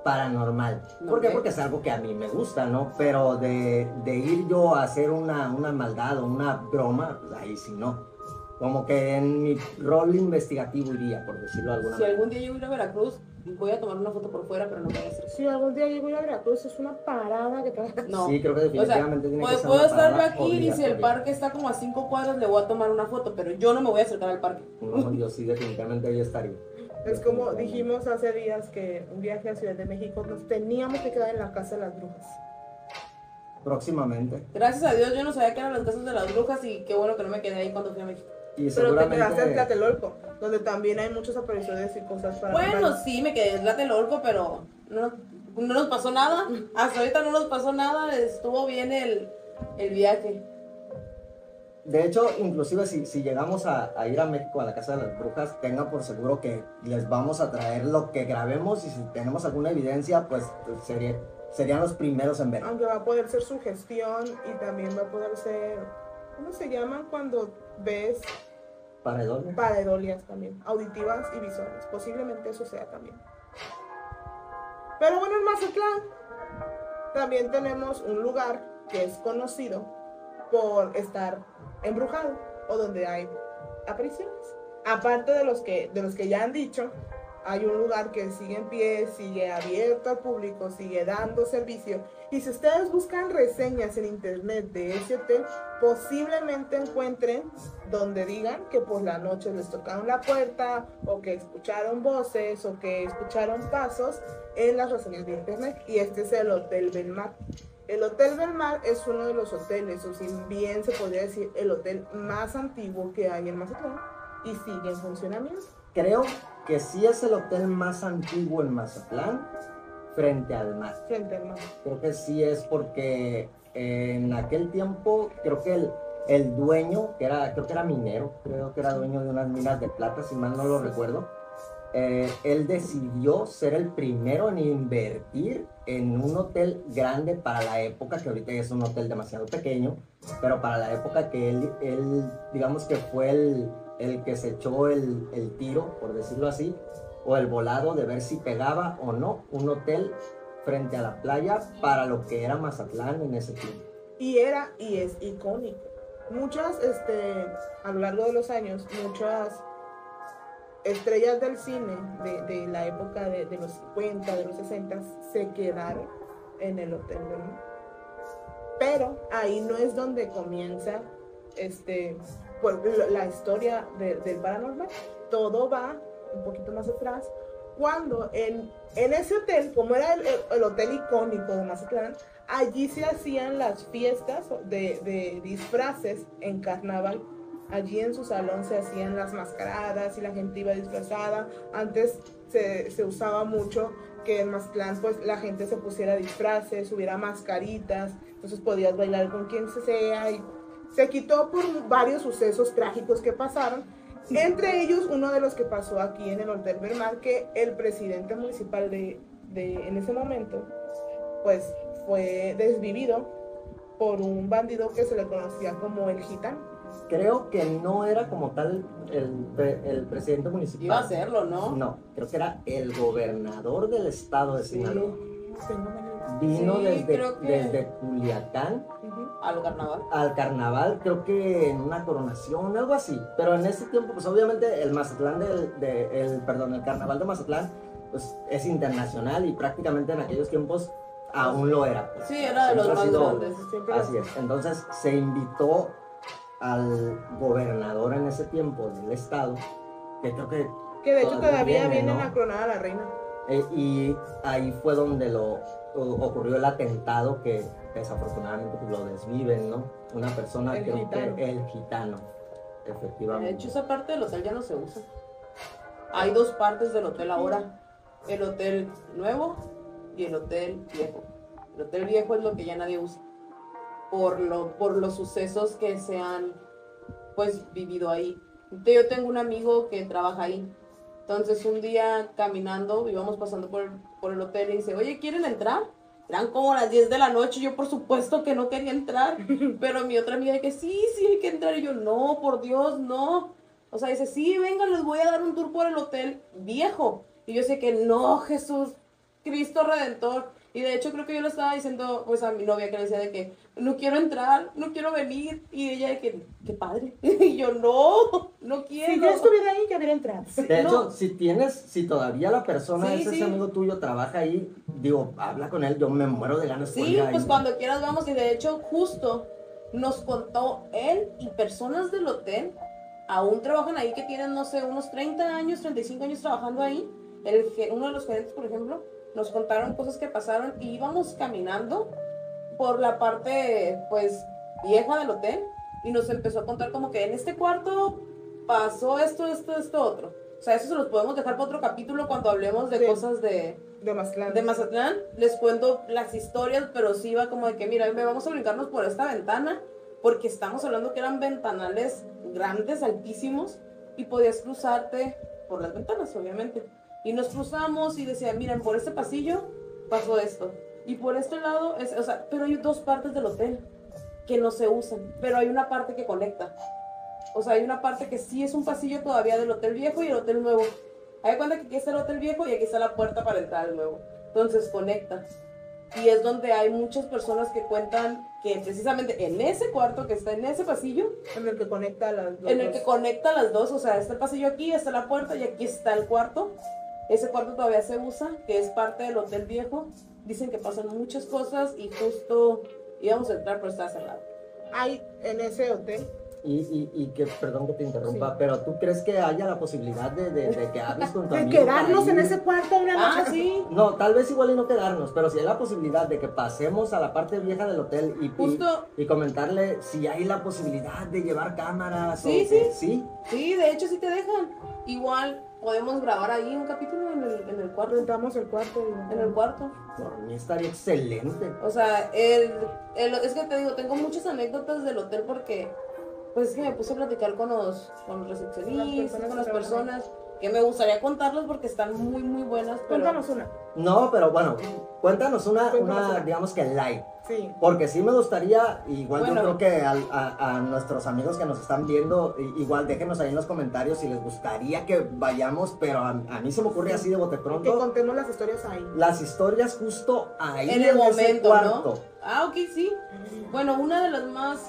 paranormal. ¿Por qué? Ok. Porque es algo que a mí me gusta, ¿no? Pero de, de ir yo a hacer una, una maldad o una broma, pues ahí sí no. Como que en mi rol investigativo iría, por decirlo de alguna Si manera. algún día yo voy a Veracruz, voy a tomar una foto por fuera, pero no voy a hacer. Si algún día llego a Veracruz, es una parada que te No. Sí, creo que O sea, definitivamente tiene que puedo, ser puedo estar aquí y si el parque está como a cinco cuadras, le voy a tomar una foto, pero yo no me voy a acercar al parque. No, yo sí definitivamente ahí estaría. Es como dijimos hace días que un viaje a Ciudad de México nos teníamos que quedar en la casa de las brujas. Próximamente. Gracias a Dios yo no sabía que eran las casas de las brujas y qué bueno que no me quedé ahí cuando fui a México. Y Pero te quedaste en Tlatelolco, donde también hay muchas apariciones y cosas para Bueno, sí, me quedé en Tlatelolco, pero no, no nos pasó nada. Hasta ahorita no nos pasó nada. Estuvo bien el, el viaje. De hecho, inclusive si, si llegamos a, a ir a México a la Casa de las Brujas, tengan por seguro que les vamos a traer lo que grabemos y si tenemos alguna evidencia, pues sería, serían los primeros en ver. Aunque va a poder ser sugestión y también va a poder ser, ¿cómo se llaman cuando ves Paredón. paredolias también? Auditivas y visuales. Posiblemente eso sea también. Pero bueno, en Mazatlán también tenemos un lugar que es conocido por estar embrujado o donde hay apariciones. Aparte de los que, de los que ya han dicho, hay un lugar que sigue en pie, sigue abierto al público, sigue dando servicio. Y si ustedes buscan reseñas en internet de ese hotel, posiblemente encuentren donde digan que por la noche les tocaron la puerta, o que escucharon voces, o que escucharon pasos en las reseñas de internet. Y este es el Hotel Belmar. El Hotel Belmar es uno de los hoteles, o si bien se podría decir el hotel más antiguo que hay en Mazatlán, y sigue en funcionamiento. Creo que sí es el hotel más antiguo en Mazatlán frente al mar. Frente al mar. Creo que sí es porque en aquel tiempo creo que el, el dueño, que era, creo que era minero, creo que era dueño de unas minas de plata, si mal no lo recuerdo, eh, él decidió ser el primero en invertir en un hotel grande para la época, que ahorita es un hotel demasiado pequeño, pero para la época que él, él digamos que fue el, el que se echó el, el tiro, por decirlo así, o el volado de ver si pegaba o no un hotel frente a la playa para lo que era Mazatlán en ese tiempo. Y era y es icónico. Muchas, este, a lo largo de los años, muchas estrellas del cine de, de la época de, de los 50, de los 60, se quedaron en el Hotel. Pero ahí no es donde comienza este, lo- la historia de- del paranormal. Todo va un poquito más atrás. Cuando en, en ese hotel, como era el, el- el hotel icónico de Mazatlán, allí se hacían las fiestas de, de disfraces en carnaval. Allí en su salón se hacían las mascaradas y la gente iba disfrazada. Antes se, se usaba mucho que en Mazatlán pues la gente se pusiera disfraces, hubiera mascaritas, entonces podías bailar con quien sea y se quitó por varios sucesos trágicos que pasaron. Entre ellos, uno de los que pasó aquí en el Hotel Belmar, que el presidente municipal de, de- en ese momento, pues fue desvivido por un bandido que se le conocía como el gitano. Creo que no era como tal el, pre- el presidente municipal. Iba a hacerlo, ¿no? No, creo que era el gobernador del estado de Sinaloa. Vino Sí, desde, creo que- desde Culiacán. Al carnaval. al carnaval, creo que en una coronación, algo así. Pero en ese tiempo, pues obviamente el Mazatlán del, de- el, perdón, el carnaval de Mazatlán, pues es internacional y prácticamente en aquellos tiempos aún lo era. pues. Sí, era de los más grandes. Siempre Así es. Entonces se invitó al gobernador en ese tiempo del estado, que creo que Que de hecho Todavía viene, vienen ¿no? a la reina. Eh, y ahí fue donde lo o- ocurrió el atentado que desafortunadamente pues, lo desviven, ¿no? Una persona, El creo gitano. que el gitano, De efectivamente. hecho, esa parte del hotel ya no se usa. Hay dos partes del hotel ahora. El hotel nuevo y el hotel viejo. El hotel viejo es lo que ya nadie usa. Por, lo, por los sucesos que se han pues vivido ahí. Yo tengo un amigo que trabaja ahí. Entonces un día caminando, íbamos pasando por, por el hotel y dice, oye, ¿quieren entrar? Eran como las 10 de la noche, yo por supuesto que no quería entrar, pero mi otra amiga que sí, sí hay que entrar, y yo no, por Dios, no. O sea, dice, sí, venga, les voy a dar un tour por el hotel viejo. Y yo sé que no, Jesús, Cristo Redentor. Y de hecho creo que yo le estaba diciendo pues a mi novia que le decía de que no quiero entrar, no quiero venir. Y ella de que, qué padre. Y yo no, no quiero. Si yo estuviera ahí, ya hubiera entrado. De no. hecho, si tienes, si todavía la persona Sí, es ese sí. amigo tuyo, trabaja ahí, digo, habla con él, yo me muero de ganas Sí, ir ahí. pues cuando quieras vamos. Y de hecho, justo nos contó él y personas del hotel, aún trabajan ahí, que tienen, no sé, unos 30 años, 35 años trabajando ahí. El, uno de los gerentes, por ejemplo, nos contaron cosas que pasaron y íbamos caminando por la parte, pues, vieja del hotel y nos empezó a contar como que en este cuarto pasó esto, esto, esto, otro. O sea, eso se los podemos dejar para otro capítulo cuando hablemos de Sí. cosas de, De Mazatlán. de Mazatlán. Les cuento las historias, pero sí va como de que, mira, vamos a brincarnos por esta ventana, porque estamos hablando que eran ventanales grandes, altísimos, y podías cruzarte por las ventanas, obviamente. Y nos cruzamos y decía, miren, por este pasillo pasó esto. Y por este lado, es, o sea, pero hay dos partes del hotel que no se usan, pero hay una parte que conecta. O sea, hay una parte que sí es un pasillo todavía del hotel viejo y el hotel nuevo. Hay cuenta que aquí está el hotel viejo y aquí está la puerta para entrar al nuevo. Entonces conecta. Y es donde hay muchas personas que cuentan que precisamente en ese cuarto que está en ese pasillo, En el que conecta las dos. en el que conecta las dos, o sea, está el pasillo aquí, está la puerta y aquí está el cuarto. Ese cuarto todavía se usa, que es parte del hotel viejo. Dicen que pasan muchas cosas y justo íbamos a entrar, pero está cerrado. Hay en ese hotel. Y, y, y que, perdón que te interrumpa, Sí. pero ¿tú crees que haya la posibilidad de, de, de que hables con tu De amigo? quedarnos en ese cuarto una Ah, noche. sí. No, tal vez igual y no quedarnos, pero si hay la posibilidad de que pasemos a la parte vieja del hotel y, y- Justo, y comentarle si hay la posibilidad de llevar cámaras. Sí, o sí. sí. sí, de hecho sí te dejan. Igual podemos grabar ahí un capítulo en el, en el cuarto. Rentamos el cuarto. y- En el cuarto. Por mí estaría excelente. O sea, el, el- es que te digo, tengo muchas anécdotas del hotel porque, pues es que me puse a platicar con los, con los recepcionistas, con las personas, que me gustaría contarlas porque están muy, muy buenas, pero... Cuéntanos una. No, pero bueno, cuéntanos una, Cuéntanos una una. digamos que live. Sí. Porque sí me gustaría, igual Bueno. yo creo que a, a nuestros amigos que nos están viendo, igual déjenos ahí en los comentarios si les gustaría que vayamos, pero a, a mí se me ocurre así de bote Que pronto. contemos las historias ahí. Las historias justo ahí en el momento, cuarto. ¿no? Ah, ok, sí. Bueno, una de las más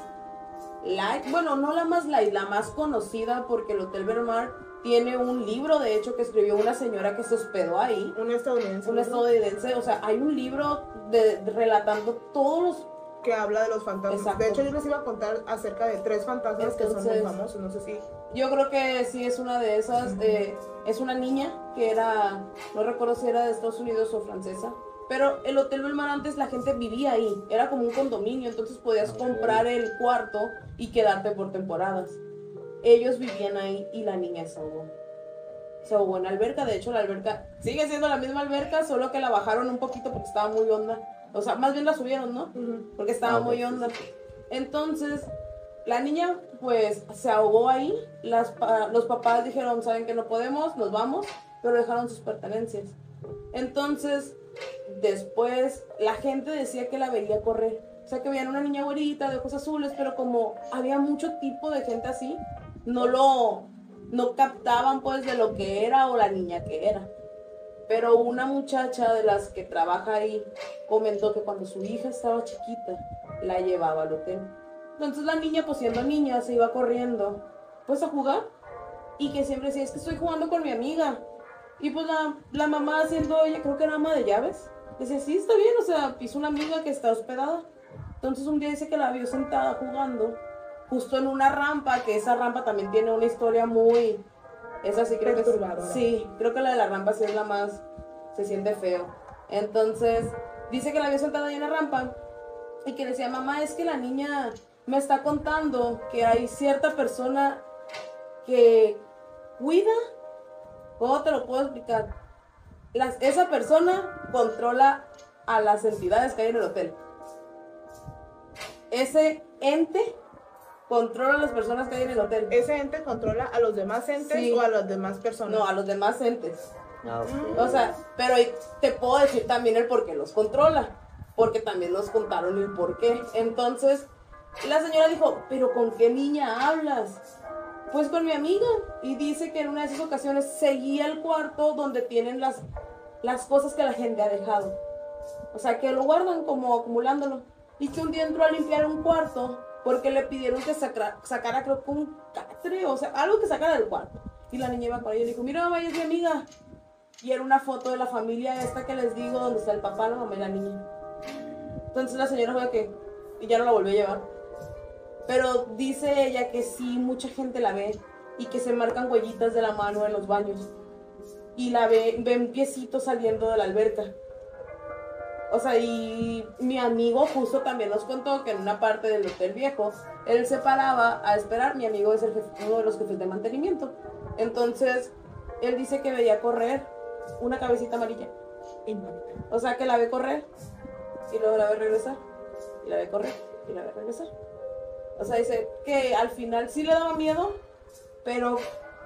light, bueno, no la más light, la más conocida porque el Hotel Vermar tiene un libro, de hecho, que escribió una señora que se hospedó ahí. Un estadounidense. Un ¿no? estadounidense, o sea, hay un libro de, de- relatando todos los Que habla de los fantasmas. Exacto. De hecho, yo les iba a contar acerca de tres fantasmas que son muy famosos. No sé si. Yo creo que sí es una de esas. eh, es una niña que era, no recuerdo si era de Estados Unidos o francesa. Pero el Hotel Belmar antes la gente vivía ahí. Era como un condominio, entonces podías comprar el cuarto y quedarte por temporadas. Ellos vivían ahí y la niña se ahogó. Se ahogó en la alberca. De hecho, la alberca sigue siendo la misma alberca, solo que la bajaron un poquito porque estaba muy honda. O sea, más bien la subieron, ¿no? Porque estaba Ah, muy sí, honda. sí. Entonces, la niña pues se ahogó ahí. Las, pa- los papás dijeron, saben que no podemos, nos vamos, pero dejaron sus pertenencias. Entonces, después la gente decía que la veía correr. O sea, que veían una niña güerita de ojos azules, pero como había mucho tipo de gente así, no lo, no captaban pues de lo que era o la niña que era. Pero una muchacha de las que trabaja ahí comentó que cuando su hija estaba chiquita, la llevaba al hotel. Entonces la niña, pues siendo niña, se iba corriendo, pues a jugar. Y que siempre decía, es que estoy jugando con mi amiga. Y pues la, la mamá siendo ella, creo que era ama de llaves, decía, sí, está bien, o sea, es una amiga que está hospedada. Entonces un día dice que la vio sentada jugando, justo en una rampa, que esa rampa también tiene una historia muy... Esa sí creo que es-. Sí, creo que la de la rampa sí es la más... Se siente feo. Entonces, dice que la vio sentada ahí en la rampa y que decía, mamá, es que la niña me está contando que hay cierta persona que cuida. ¿Cómo te lo puedo explicar? Las- esa persona controla a las entidades que hay en el hotel. Ese ente controla a las personas que hay en el hotel. Ese ente controla a los demás entes Sí. o a las demás personas. No, a los demás entes. Ah, ok. O sea, pero te puedo decir también el por qué los controla. Porque también nos contaron el por qué. Entonces, la señora dijo, ¿pero con qué niña hablas? Pues con mi amiga. Y dice que en una de esas ocasiones seguía el cuarto donde tienen las, las cosas que la gente ha dejado. O sea, que lo guardan como acumulándolo. Y que un día entró a limpiar un cuarto porque le pidieron que sacara, sacara creo que un catre, o sea, algo que sacara del cuarto. Y la niña iba con ella y le dijo, mira, mamá, ella es mi amiga. Y era una foto de la familia esta que les digo, donde está el papá, la mamá y la niña. Entonces la señora fue que, y ya no la volvió a llevar. Pero dice ella que sí, mucha gente la ve y que se marcan huellitas de la mano en los baños. Y la ve, ven piecitos saliendo de la alberca. O sea, y mi amigo justo también nos contó que en una parte del hotel viejo, él se paraba a esperar, mi amigo es el uno de los jefes de mantenimiento. Entonces, él dice que veía correr una cabecita amarilla. O sea, que la ve correr y luego la ve regresar. Y la ve correr y la ve regresar. O sea, dice que al final sí le daba miedo, pero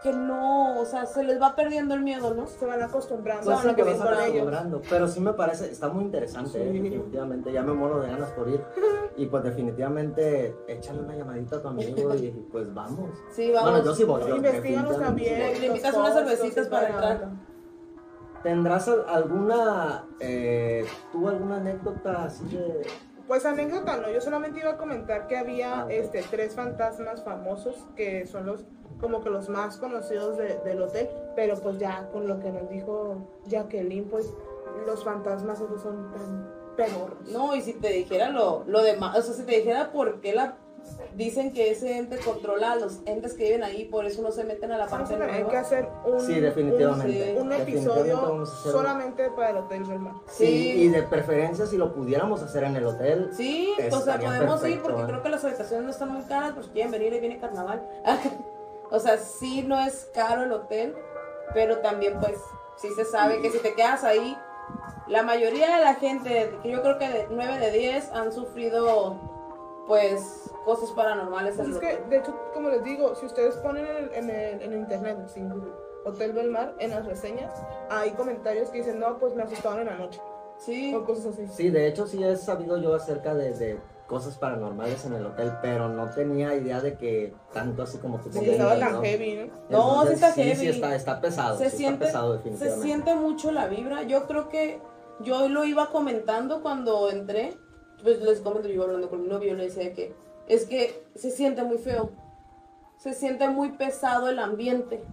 que no, o sea, se les va perdiendo el miedo, ¿no? Se van acostumbrando Pues a sí, lo que acostumbrando, pero sí me parece, está muy interesante, eh, definitivamente, ya me muero de ganas por ir, y pues definitivamente échale una llamadita a tu amigo y pues vamos. Sí, vamos. Bueno, yo sí voy. yo Investíganos definitivamente también. sí Le invitas unas cervecitas para entrar. ¿Tendrás al- alguna, eh, tú alguna anécdota así de... Pues anécdota, no, yo solamente iba a comentar que había Ah, este, tres fantasmas famosos que son los como que los más conocidos de- del hotel, pero pues ya con lo que nos dijo Jacqueline, pues los fantasmas esos son tan pedorros. No, y si te dijera lo, lo demás, o sea, si te dijera por qué la dicen que ese ente controla a los entes que viven ahí, por eso no se meten a la Vamos parte a tener nueva. que hacer un, Sí, definitivamente. sí, un, un Definitivamente episodio solamente para el Hotel del Mar. Sí, Sí. y de preferencia si lo pudiéramos hacer en el hotel. Sí, o sea, podemos ir porque ¿eh? creo que las habitaciones no están muy caras, pues quieren venir y viene carnaval. o sea, sí no es caro el hotel, pero también pues sí se sabe que si te quedas ahí, la mayoría de la gente, que yo creo que de 9 de 10 han sufrido pues cosas paranormales en Pues el es que, hotel. de hecho, como les digo, si ustedes ponen en, el- en, el- en internet, sin Google, Hotel del Mar, en las reseñas, hay comentarios que dicen, no, pues me asustaron en la noche, Sí, o cosas así. Sí, de hecho sí he sabido yo acerca de, de cosas paranormales en el hotel, pero no tenía idea de que tanto así como tú Sí, comentas, estaba tan ¿no? heavy, ¿no? No, sí está sí, heavy. Sí, está, está pesado, se sí siente, está pesado se definitivamente. siente mucho la vibra. Yo creo que yo lo iba comentando cuando entré. Pues les comento, yo iba hablando con mi novio, le decía que es que se siente muy feo. Se siente muy pesado el ambiente.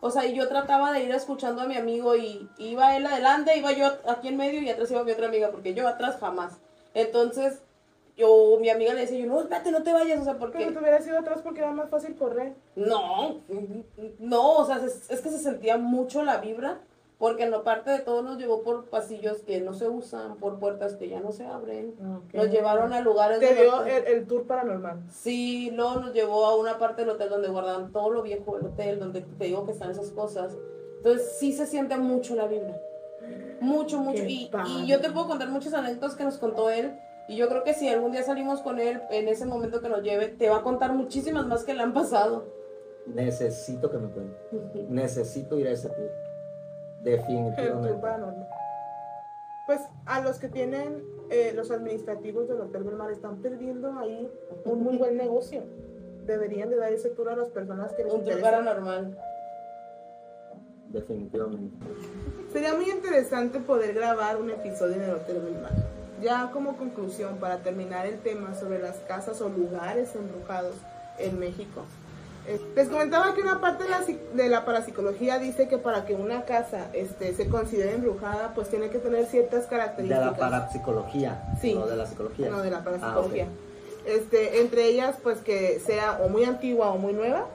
O sea, y yo trataba de ir escuchando a mi amigo y iba él adelante, iba yo aquí en medio y atrás iba mi otra amiga, porque yo atrás jamás. Entonces, yo, mi amiga le decía, yo, no, espérate, no te vayas, o sea, porque... Pero te hubieras ido atrás porque era más fácil correr. No, no, o sea, es, es que se sentía mucho la vibra, porque en parte de todo nos llevó por pasillos que no se usan, por puertas que ya no se abren. Nos llevaron a lugares Te dio el, el tour paranormal. Sí, luego nos llevó a una parte del hotel donde guardaban todo lo viejo del hotel, donde te digo que están esas cosas. Entonces sí se siente mucho la vibra. Mucho, mucho. Y, y yo te puedo contar muchas anécdotas que nos contó él. Y yo creo que si algún día salimos con él en ese momento que nos lleve, te va a contar muchísimas más que le han pasado. Necesito que me cuente. Necesito ir a ese tour. El Definitivamente. Pues a los que tienen eh, los administrativos del Hotel del Mar están perdiendo ahí un muy buen negocio. Deberían de dar ese tour a las personas que les Un tour paranormal. Definitivamente. Sería muy interesante poder grabar un episodio en el Hotel del Mar. Ya como conclusión, para terminar el tema sobre las casas o lugares embrujados en México. Eh, les comentaba que una parte de la, de la parapsicología dice que para que una casa este, se considere embrujada, pues tiene que tener ciertas De características. la parapsicología. Sí. No de la psicología. No, de la parapsicología. Ah, ok. este, entre ellas, pues que sea o muy antigua o muy nueva,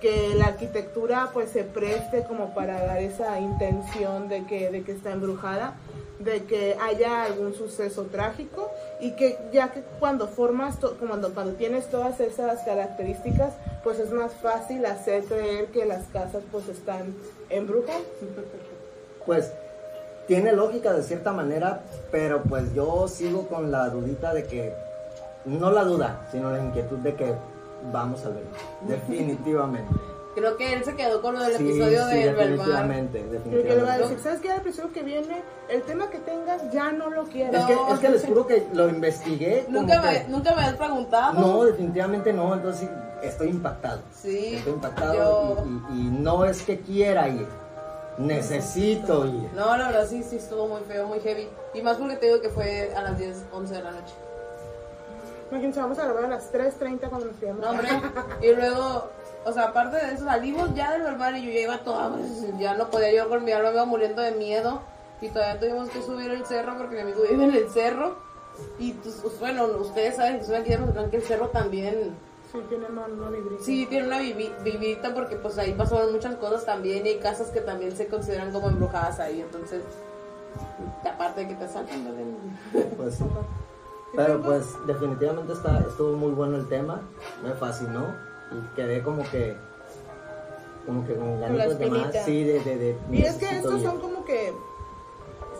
que la arquitectura pues se preste como para dar esa intención de que, de que está embrujada, de que haya algún suceso trágico y que ya que cuando formas, cuando, cuando tienes todas esas características, pues es más fácil hacer creer que las casas pues están embrujadas. Pues tiene lógica de cierta manera, pero pues yo sigo con la dudita de que, no la duda, sino la inquietud de que vamos a verlo. Definitivamente. Creo que él se quedó con lo del Sí, episodio sí, del Belmar. definitivamente, Creo que le va a definitivamente. decir, ¿sabes qué? El episodio que viene, el tema que tengas, ya no lo quiero. Es, que, es que les juro que lo investigué. Nunca que- me, nunca me has preguntado. No, definitivamente no, entonces estoy impactado. Sí, Estoy impactado yo- y, y- y no es que quiera ir, necesito ir. No, la verdad sí, sí estuvo muy feo, muy heavy. Y más porque te digo que fue a las 10, 11 de la noche. Imagínense, vamos a grabar a las 3.30 cuando nos quedamos. No, hombre. Y luego, o sea, aparte de eso, salimos ya del Belmar y yo ya iba toda, pues, ya no podía yo con mi alma, me iba muriendo de miedo. Y todavía tuvimos que subir el cerro porque mi amigo vive en el cerro. Y pues, pues, bueno, ustedes saben que son aquí de que el cerro también Sí, tiene una, una vibrita. Sí, tiene una vivi- vivita porque pues ahí pasaron muchas cosas también y hay casas que también se consideran como embrujadas ahí, entonces Aparte de que te asaltan, ¿verdad? Pues sí. Pero pues definitivamente está, estuvo muy bueno el tema, me fascinó y quedé como que como que con ganitas de más, sí, de, de, de Y es que estos son como que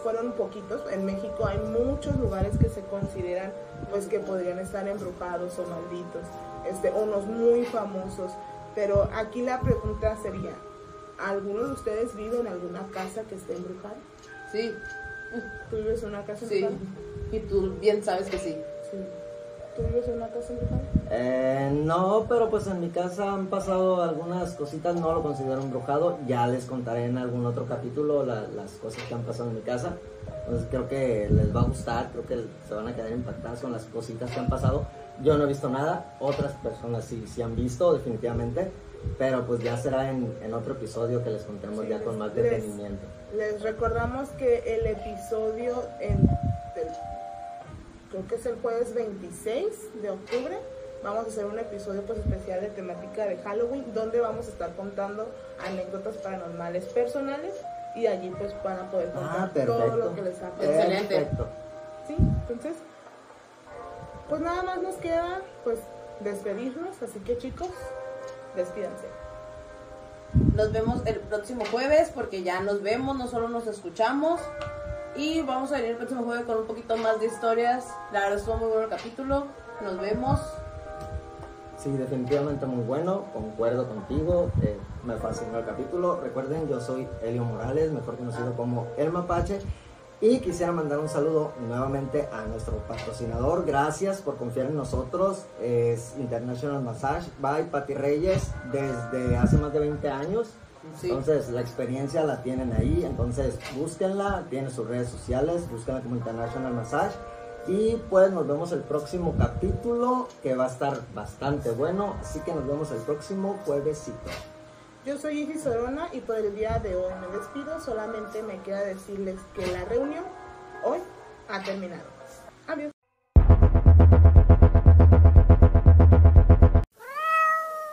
fueron poquitos. En México hay muchos lugares que se consideran pues que podrían estar embrujados o malditos. Este, unos muy famosos. Pero aquí la pregunta sería, ¿alguno de ustedes vive en alguna casa que esté embrujada? Sí, ¿Tú vives en una casa sí. embrujada? Y tú bien sabes que sí. Sí. ¿Tú vives en una casa embrujada? Eh, no, pero pues en mi casa han pasado algunas cositas, no lo considero embrujado, ya les contaré en algún otro capítulo la- las cosas que han pasado en mi casa. Entonces creo que les va a gustar, creo que se van a quedar impactadas con las cositas que han pasado. Yo no he visto nada, otras personas sí, sí han visto definitivamente, pero pues ya será en, en otro episodio que les contemos Sí, ya con más les- detenimiento. Les recordamos que el episodio en, creo que es el jueves 26 de octubre, vamos a hacer un episodio pues especial de temática de Halloween, donde vamos a estar contando anécdotas paranormales personales y allí pues van a poder contar Ah, todo perfecto. lo que les ha pasado. Excelente. Perfecto. Sí, entonces, pues nada más nos queda pues despedirnos, así que chicos, despídanse. Nos vemos el próximo jueves porque ya nos vemos, no solo nos escuchamos. Y vamos a venir el próximo jueves con un poquito más de historias. La verdad estuvo muy bueno el capítulo. Nos vemos. Sí, definitivamente muy bueno, concuerdo contigo, eh, me fascinó el capítulo. Recuerden, yo soy Elio Morales, mejor conocido como El Mapache, y quisiera mandar un saludo nuevamente a nuestro patrocinador. Gracias por confiar en nosotros. Es International Massage by Patti Reyes desde hace más de 20 años. Sí. Entonces, la experiencia la tienen ahí. Entonces, búsquenla. Tiene sus redes sociales. Búsquenla como International Massage. Y pues nos vemos el próximo capítulo que va a estar bastante bueno. Así que nos vemos el próximo juevesito. Yo soy Isis Sorona y por el día de hoy me despido. Solamente me queda decirles que la reunión hoy ha terminado. Adiós.